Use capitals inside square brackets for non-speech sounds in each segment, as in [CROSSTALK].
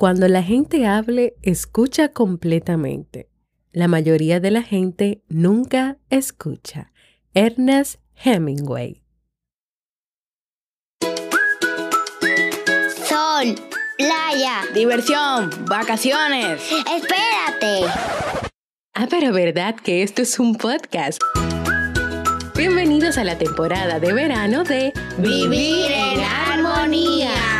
Cuando la gente hable, escucha completamente. La mayoría de la gente nunca escucha. Ernest Hemingway. Sol, playa. Diversión, vacaciones. Espérate. Ah, pero verdad que esto es un podcast. Bienvenidos a la temporada de verano de Vivir en armonía.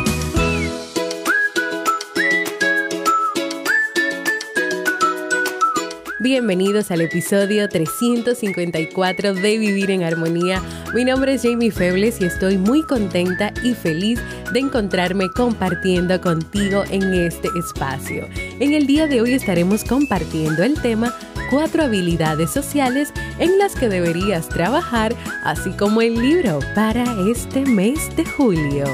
Bienvenidos al episodio 354 de Vivir en Armonía. Mi nombre es Jamie Febles y estoy muy contenta y feliz de encontrarme compartiendo contigo en este espacio. En el día de hoy estaremos compartiendo el tema cuatro habilidades sociales en las que deberías trabajar, así como el libro para este mes de julio.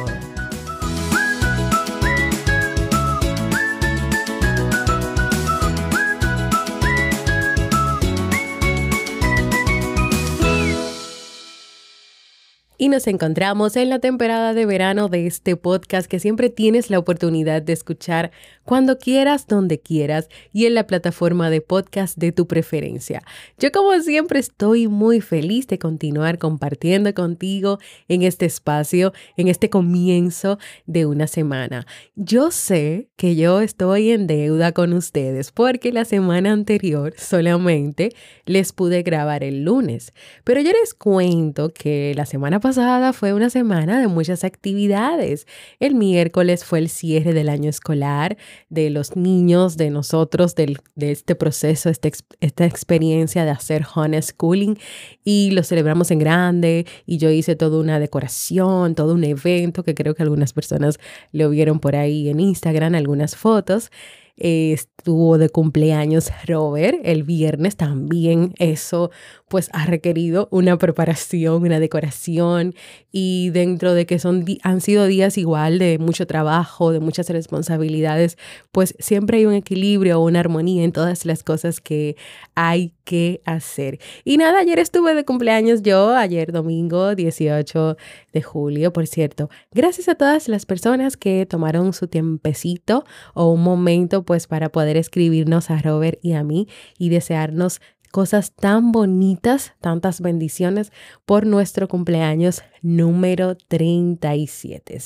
Y nos encontramos en la temporada de verano de este podcast que siempre tienes la oportunidad de escuchar cuando quieras, donde quieras y en la plataforma de podcast de tu preferencia. Yo como siempre estoy muy feliz de continuar compartiendo contigo en este espacio, en este comienzo de una semana. Yo sé que yo estoy en deuda con ustedes porque la semana anterior solamente les pude grabar el lunes, pero yo les cuento que la semana pasada fue una semana de muchas actividades. El miércoles fue el cierre del año escolar de los niños, de nosotros, del, de este proceso, este, esta experiencia de hacer homeschooling y lo celebramos en grande y yo hice toda una decoración, todo un evento que creo que algunas personas lo vieron por ahí en Instagram, algunas fotos estuvo de cumpleaños Robert el viernes también eso pues ha requerido una preparación, una decoración y dentro de que son han sido días igual de mucho trabajo, de muchas responsabilidades, pues siempre hay un equilibrio, una armonía en todas las cosas que hay que hacer. Y nada, ayer estuve de cumpleaños yo, ayer domingo 18 de julio, por cierto. Gracias a todas las personas que tomaron su tiempecito o un momento pues para poder escribirnos a Robert y a mí y desearnos cosas tan bonitas, tantas bendiciones por nuestro cumpleaños número 37.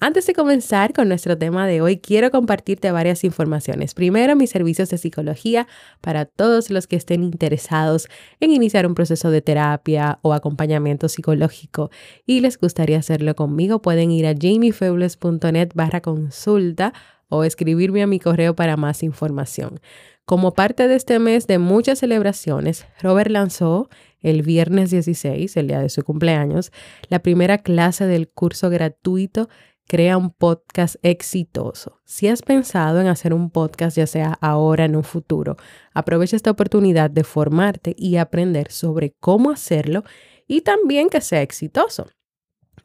Antes de comenzar con nuestro tema de hoy, quiero compartirte varias informaciones. Primero, mis servicios de psicología para todos los que estén interesados en iniciar un proceso de terapia o acompañamiento psicológico y les gustaría hacerlo conmigo, pueden ir a jamiefebles.net barra consulta o escribirme a mi correo para más información. Como parte de este mes de muchas celebraciones, Robert lanzó el viernes 16, el día de su cumpleaños, la primera clase del curso gratuito Crea un podcast exitoso. Si has pensado en hacer un podcast, ya sea ahora, en un futuro, aprovecha esta oportunidad de formarte y aprender sobre cómo hacerlo y también que sea exitoso.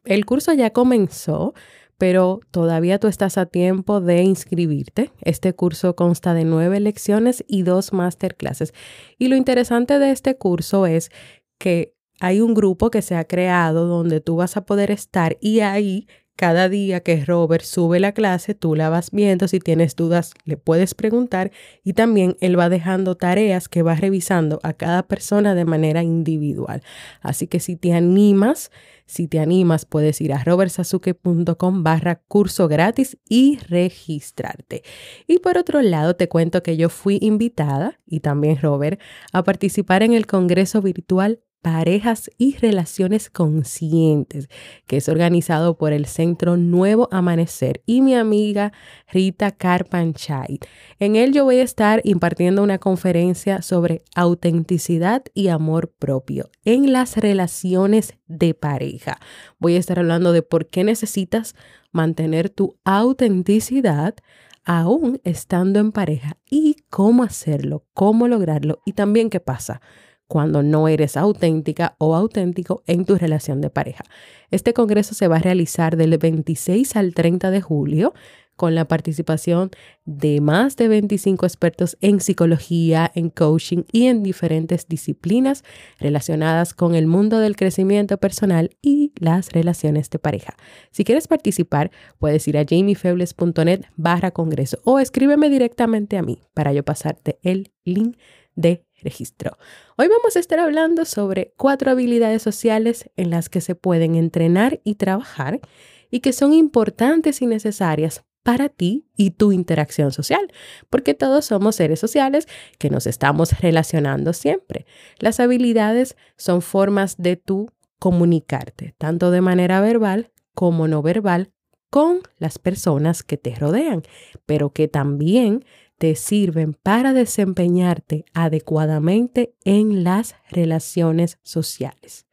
El curso ya comenzó, pero todavía tú estás a tiempo de inscribirte. Este curso consta de nueve lecciones y dos masterclasses. Y lo interesante de este curso es que hay un grupo que se ha creado donde tú vas a poder estar y ahí cada día que Robert sube la clase, tú la vas viendo, si tienes dudas le puedes preguntar y también él va dejando tareas que va revisando a cada persona de manera individual. Así que si te animas, si te animas puedes ir a robertsazuke.com barra curso gratis y registrarte. Y por otro lado te cuento que yo fui invitada, y también Robert, a participar en el Congreso Virtual Parejas y Relaciones Conscientes, que es organizado por el Centro Nuevo Amanecer y mi amiga Rita Carpanchay. En él yo voy a estar impartiendo una conferencia sobre autenticidad y amor propio en las relaciones de pareja. Voy a estar hablando de por qué necesitas mantener tu autenticidad aún estando en pareja y cómo hacerlo, cómo lograrlo y también qué pasa cuando no eres auténtica o auténtico en tu relación de pareja. Este congreso se va a realizar del 26 al 30 de julio con la participación de más de 25 expertos en psicología, en coaching y en diferentes disciplinas relacionadas con el mundo del crecimiento personal y las relaciones de pareja. Si quieres participar, puedes ir a jamiefebles.net barra congreso o escríbeme directamente a mí para yo pasarte el link de registro. Hoy vamos a estar hablando sobre cuatro habilidades sociales en las que se pueden entrenar y trabajar y que son importantes y necesarias para ti y tu interacción social, porque todos somos seres sociales que nos estamos relacionando siempre. Las habilidades son formas de tú comunicarte, tanto de manera verbal como no verbal, con las personas que te rodean, pero que también te sirven para desempeñarte adecuadamente en las relaciones sociales.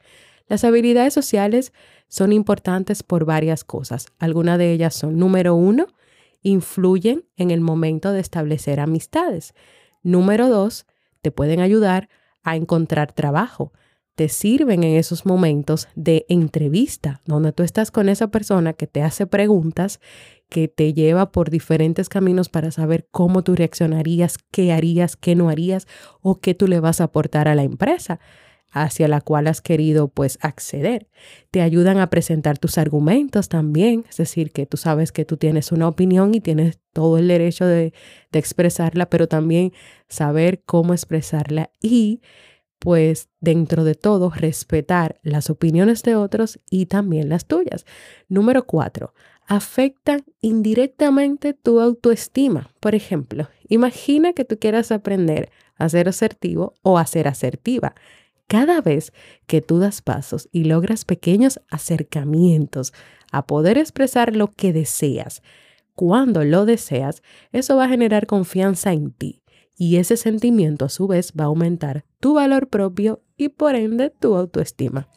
Las habilidades sociales son importantes por varias cosas. Algunas de ellas son, número uno, influyen en el momento de establecer amistades. Número dos, te pueden ayudar a encontrar trabajo. Te sirven en esos momentos de entrevista, donde tú estás con esa persona que te hace preguntas, que te lleva por diferentes caminos para saber cómo tú reaccionarías, qué harías, qué no harías o qué tú le vas a aportar a la empresa hacia la cual has querido pues acceder. Te ayudan a presentar tus argumentos también, es decir, que tú sabes que tú tienes una opinión y tienes todo el derecho de, de expresarla, pero también saber cómo expresarla y pues dentro de todo respetar las opiniones de otros y también las tuyas. Número cuatro, afectan indirectamente tu autoestima. Por ejemplo, imagina que tú quieras aprender a ser asertivo o a ser asertiva. Cada vez que tú das pasos y logras pequeños acercamientos a poder expresar lo que deseas, cuando lo deseas, eso va a generar confianza en ti y ese sentimiento a su vez va a aumentar tu valor propio y por ende tu autoestima.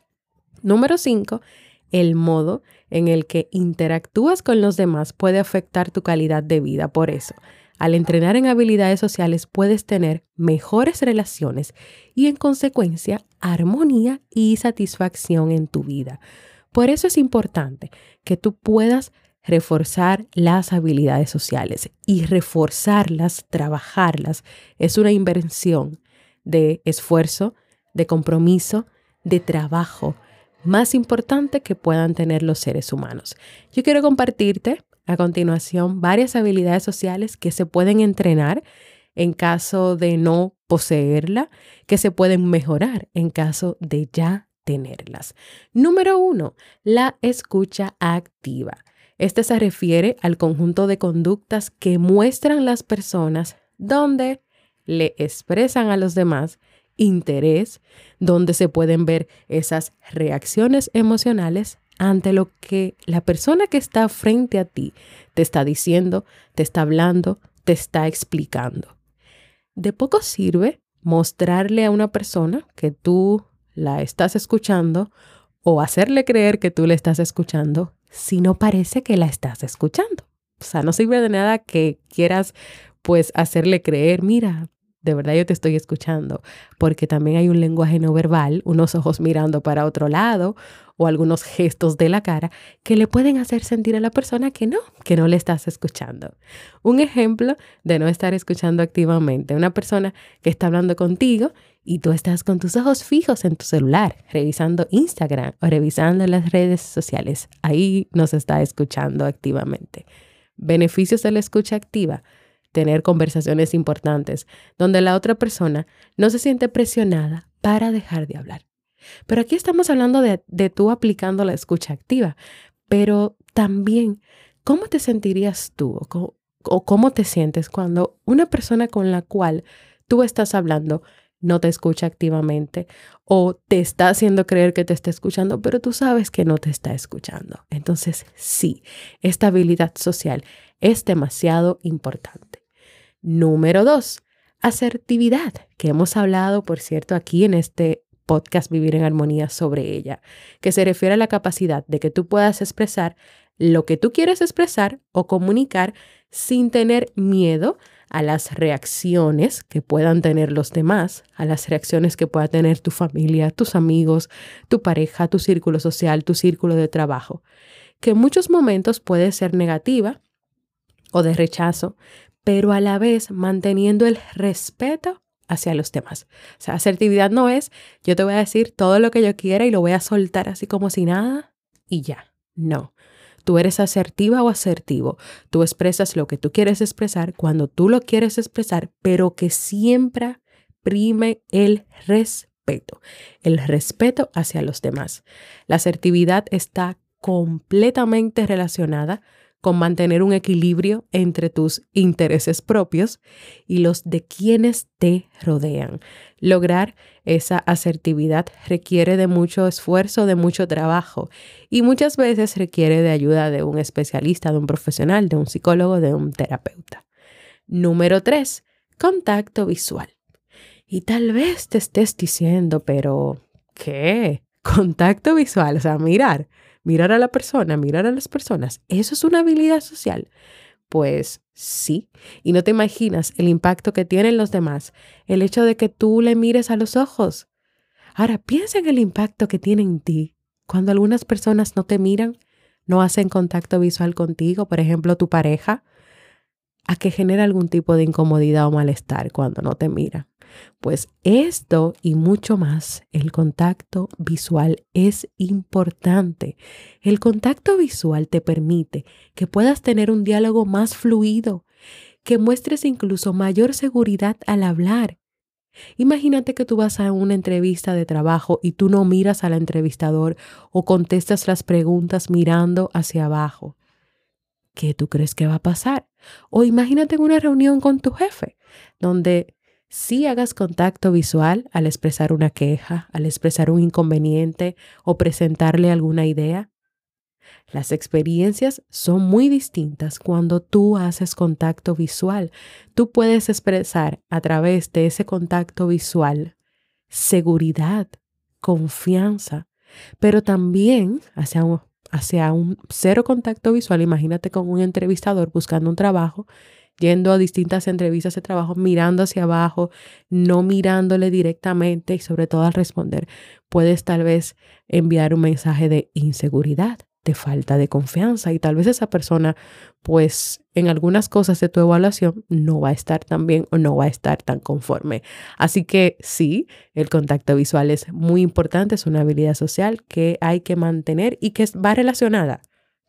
Número 5. El modo en el que interactúas con los demás puede afectar tu calidad de vida. Por eso, al entrenar en habilidades sociales puedes tener mejores relaciones y en consecuencia armonía y satisfacción en tu vida. Por eso es importante que tú puedas reforzar las habilidades sociales y reforzarlas, trabajarlas. Es una inversión de esfuerzo, de compromiso, de trabajo más importante que puedan tener los seres humanos. Yo quiero compartirte a continuación varias habilidades sociales que se pueden entrenar en caso de no poseerla, que se pueden mejorar en caso de ya tenerlas. Número uno, la escucha activa. Este se refiere al conjunto de conductas que muestran las personas donde le expresan a los demás interés, donde se pueden ver esas reacciones emocionales ante lo que la persona que está frente a ti te está diciendo, te está hablando, te está explicando. De poco sirve mostrarle a una persona que tú la estás escuchando o hacerle creer que tú le estás escuchando si no parece que la estás escuchando. O sea, no sirve de nada que quieras pues hacerle creer, mira, de verdad yo te estoy escuchando, porque también hay un lenguaje no verbal, unos ojos mirando para otro lado o algunos gestos de la cara que le pueden hacer sentir a la persona que no, que no le estás escuchando. Un ejemplo de no estar escuchando activamente, una persona que está hablando contigo y tú estás con tus ojos fijos en tu celular, revisando Instagram o revisando las redes sociales. Ahí nos está escuchando activamente. Beneficios de la escucha activa tener conversaciones importantes donde la otra persona no se siente presionada para dejar de hablar. Pero aquí estamos hablando de, de tú aplicando la escucha activa, pero también, ¿cómo te sentirías tú o cómo te sientes cuando una persona con la cual tú estás hablando no te escucha activamente o te está haciendo creer que te está escuchando, pero tú sabes que no te está escuchando. Entonces, sí, esta habilidad social es demasiado importante. Número dos, asertividad, que hemos hablado, por cierto, aquí en este podcast Vivir en Armonía sobre ella, que se refiere a la capacidad de que tú puedas expresar lo que tú quieres expresar o comunicar sin tener miedo a las reacciones que puedan tener los demás, a las reacciones que pueda tener tu familia, tus amigos, tu pareja, tu círculo social, tu círculo de trabajo, que en muchos momentos puede ser negativa o de rechazo, pero a la vez manteniendo el respeto hacia los demás. O sea, asertividad no es yo te voy a decir todo lo que yo quiera y lo voy a soltar así como si nada y ya. No. Tú eres asertiva o asertivo. Tú expresas lo que tú quieres expresar cuando tú lo quieres expresar, pero que siempre prime el respeto. El respeto hacia los demás. La asertividad está completamente relacionada con mantener un equilibrio entre tus intereses propios y los de quienes te rodean. Lograr esa asertividad requiere de mucho esfuerzo, de mucho trabajo y muchas veces requiere de ayuda de un especialista, de un profesional, de un psicólogo, de un terapeuta. Número tres, contacto visual. Y tal vez te estés diciendo, pero ¿qué? Contacto visual, o sea, mirar mirar a la persona, mirar a las personas, ¿eso es una habilidad social? Pues sí, y no te imaginas el impacto que tienen los demás, el hecho de que tú le mires a los ojos. Ahora, piensa en el impacto que tiene en ti cuando algunas personas no te miran, no hacen contacto visual contigo, por ejemplo, tu pareja, a que genera algún tipo de incomodidad o malestar cuando no te mira. Pues esto y mucho más, el contacto visual es importante. El contacto visual te permite que puedas tener un diálogo más fluido, que muestres incluso mayor seguridad al hablar. Imagínate que tú vas a una entrevista de trabajo y tú no miras al entrevistador o contestas las preguntas mirando hacia abajo. ¿Qué tú crees que va a pasar? O imagínate una reunión con tu jefe, donde si hagas contacto visual al expresar una queja, al expresar un inconveniente o presentarle alguna idea. Las experiencias son muy distintas cuando tú haces contacto visual. Tú puedes expresar a través de ese contacto visual seguridad, confianza, pero también hacia un, hacia un cero contacto visual. Imagínate con un entrevistador buscando un trabajo yendo a distintas entrevistas de trabajo, mirando hacia abajo, no mirándole directamente y sobre todo al responder, puedes tal vez enviar un mensaje de inseguridad, de falta de confianza y tal vez esa persona pues en algunas cosas de tu evaluación no va a estar tan bien o no va a estar tan conforme. Así que sí, el contacto visual es muy importante, es una habilidad social que hay que mantener y que va relacionada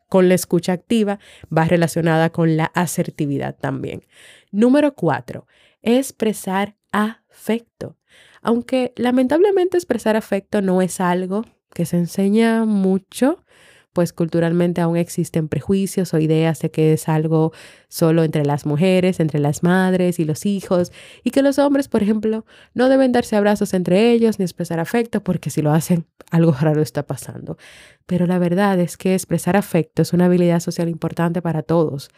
con la escucha activa va relacionada con la asertividad también. Número cuatro, expresar afecto. Aunque lamentablemente expresar afecto no es algo que se enseña mucho, pues culturalmente aún existen prejuicios o ideas de que es algo solo entre las mujeres, entre las madres y los hijos, y que los hombres, por ejemplo, no deben darse abrazos entre ellos ni expresar afecto, porque si lo hacen, [LAUGHS] algo raro está pasando. Pero la verdad es que expresar afecto es una habilidad social importante para todos.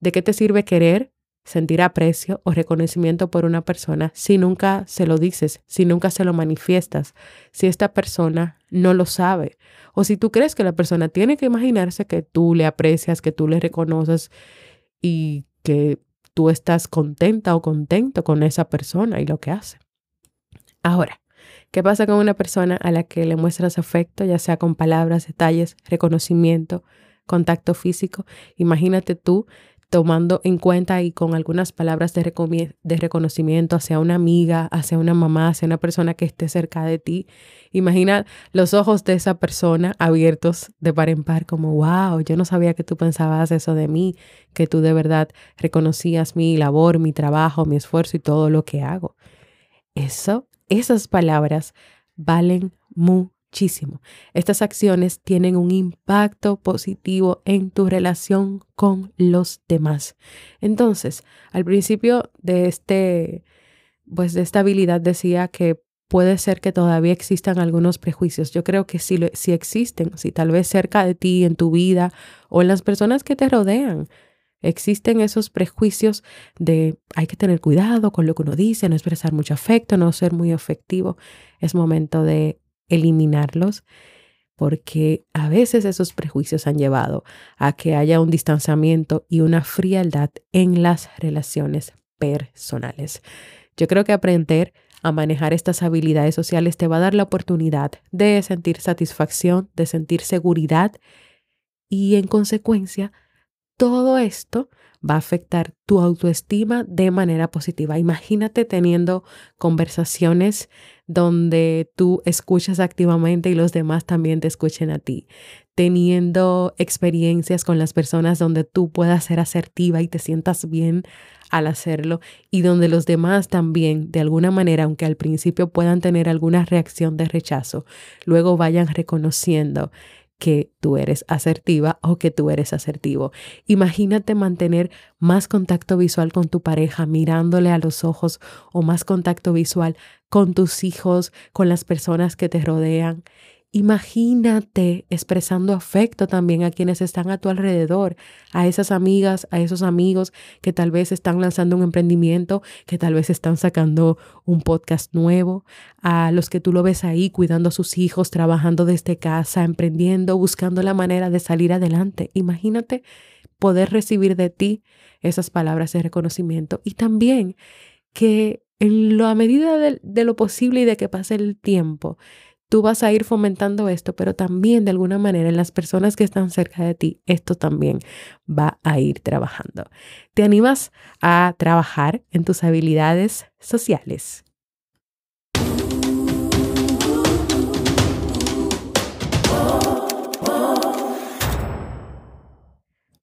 ¿De qué te sirve querer sentir aprecio o reconocimiento por una persona si nunca se lo dices, si nunca se lo manifiestas, si esta persona no lo sabe o si tú crees que la persona tiene que imaginarse que tú le aprecias, que tú le reconoces y que tú estás contenta o contento con esa persona y lo que hace. Ahora, ¿qué pasa con una persona a la que le muestras afecto, ya sea con palabras, detalles, reconocimiento, contacto físico? Imagínate tú tomando en cuenta y con algunas palabras de, de, reconocimiento hacia una amiga, hacia una mamá, hacia una persona que esté cerca de ti. Imagina los ojos de esa persona abiertos de par en par como, wow, yo no sabía que tú pensabas eso de mí, que tú de verdad reconocías mi labor, mi trabajo, mi esfuerzo y todo lo que hago. Eso, esas palabras valen mucho muchísimo. Estas acciones tienen un impacto positivo en tu relación con los demás. Entonces, al principio de este, pues de esta habilidad decía que puede ser que todavía existan algunos prejuicios. Yo creo que sí, sí existen, si tal vez cerca de ti, en tu vida o en las personas que te rodean. Existen esos prejuicios de hay que tener cuidado con lo que uno dice, no expresar mucho afecto, no ser muy efectivo. Es momento de eliminarlos porque a veces esos prejuicios han llevado a que haya un distanciamiento y una frialdad en las relaciones personales. Yo creo que aprender a manejar estas habilidades sociales te va a dar la oportunidad de sentir satisfacción, de sentir seguridad y en consecuencia todo esto va a afectar tu autoestima de manera positiva. Imagínate teniendo conversaciones donde tú escuchas activamente y los demás también te escuchen a ti, teniendo experiencias con las personas donde tú puedas ser asertiva y te sientas bien al hacerlo y donde los demás también, de alguna manera, aunque al principio puedan tener alguna reacción de rechazo, luego vayan reconociendo que tú eres asertiva o que tú eres asertivo. Imagínate mantener más contacto visual con tu pareja, mirándole a los ojos o más contacto visual con tus hijos, con las personas que te rodean. Imagínate expresando afecto también a quienes están a tu alrededor, a esas amigas, a esos amigos que tal vez están lanzando un emprendimiento, que tal vez están sacando un podcast nuevo, a los que tú lo ves ahí cuidando a sus hijos, trabajando desde casa, emprendiendo, buscando la manera de salir adelante. Imagínate poder recibir de ti esas palabras de reconocimiento y también que en la medida de, de lo posible y de que pase el tiempo, tú vas a ir fomentando esto, pero también de alguna manera en las personas que están cerca de ti, esto también va a ir trabajando. ¿Te animas a trabajar en tus habilidades sociales?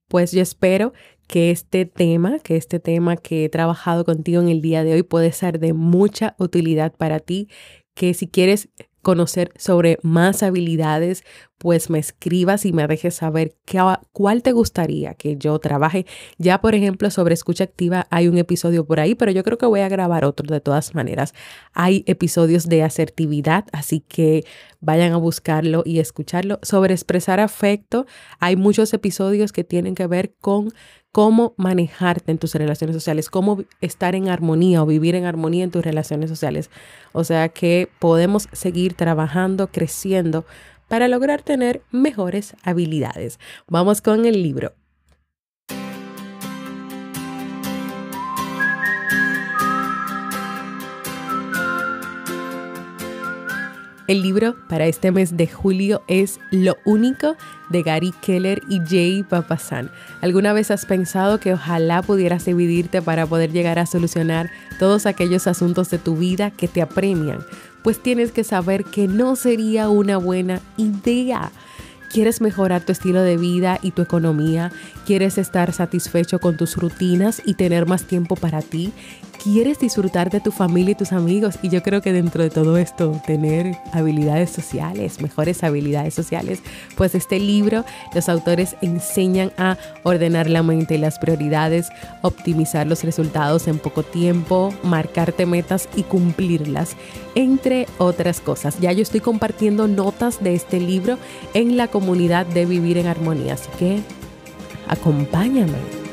Pues yo espero que este tema, que este tema que he trabajado contigo en el día de hoy puede ser de mucha utilidad para ti, que si quieres conocer sobre más habilidades, pues me escribas y me dejes saber qué, cuál te gustaría que yo trabaje. Ya, por ejemplo, sobre escucha activa hay un episodio por ahí, pero yo creo que voy a grabar otro de todas maneras. Hay episodios de asertividad, así que vayan a buscarlo y escucharlo. Sobre expresar afecto, hay muchos episodios que tienen que ver con cómo manejarte en tus relaciones sociales, cómo estar en armonía o vivir en armonía en tus relaciones sociales. O sea que podemos seguir trabajando, creciendo para lograr tener mejores habilidades. Vamos con el libro. El libro para este mes de julio es Lo único de Gary Keller y Jay Papasan. ¿Alguna vez has pensado que ojalá pudieras dividirte para poder llegar a solucionar todos aquellos asuntos de tu vida que te apremian? Pues tienes que saber que no sería una buena idea. ¿Quieres mejorar tu estilo de vida y tu economía? ¿Quieres estar satisfecho con tus rutinas y tener más tiempo para ti? Quieres disfrutar de tu familia y tus amigos. Y yo creo que dentro de todo esto, tener habilidades sociales, mejores habilidades sociales, pues este libro, los autores enseñan a ordenar la mente y las prioridades, optimizar los resultados en poco tiempo, marcarte metas y cumplirlas, entre otras cosas. Ya yo estoy compartiendo notas de este libro en la comunidad de Vivir en Armonía, así que acompáñame.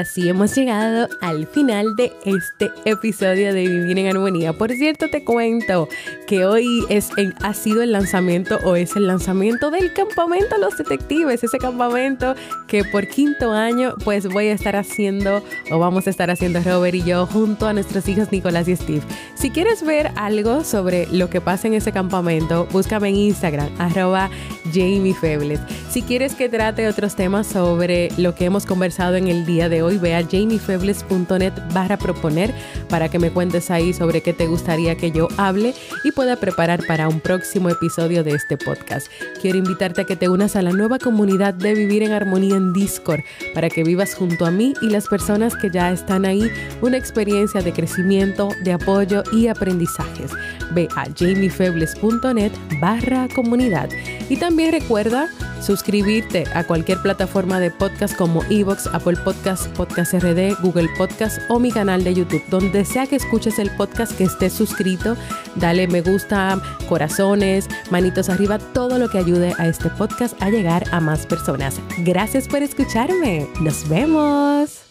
Así hemos llegado al final de este episodio de Vivir en Armonía. Por cierto, te cuento que hoy es ha sido el lanzamiento o es el lanzamiento del campamento Los Detectives, ese campamento que por quinto año pues voy a estar haciendo o vamos a estar haciendo Robert y yo junto a nuestros hijos Nicolás y Steve. Si quieres ver algo sobre lo que pasa en ese campamento, búscame en Instagram, arroba Jamie. Si quieres que trate otros temas sobre lo que hemos conversado en el día de hoy, ve a jamiefebles.net barra proponer para que me cuentes ahí sobre qué te gustaría que yo hable y pueda preparar para un próximo episodio de este podcast. Quiero invitarte a que te unas a la nueva comunidad de Vivir en Armonía en Discord para que vivas junto a mí y las personas que ya están ahí una experiencia de crecimiento, de apoyo y aprendizajes. Ve a jamiefebles.net barra comunidad. Y también recuerda suscribirte a cualquier plataforma de podcast como Evox, Apple Podcast, Podcast RD, Google Podcast o mi canal de YouTube. Donde sea que escuches el podcast que estés suscrito, dale me gusta, corazones, manitos arriba, todo lo que ayude a este podcast a llegar a más personas. Gracias por escucharme. Nos vemos.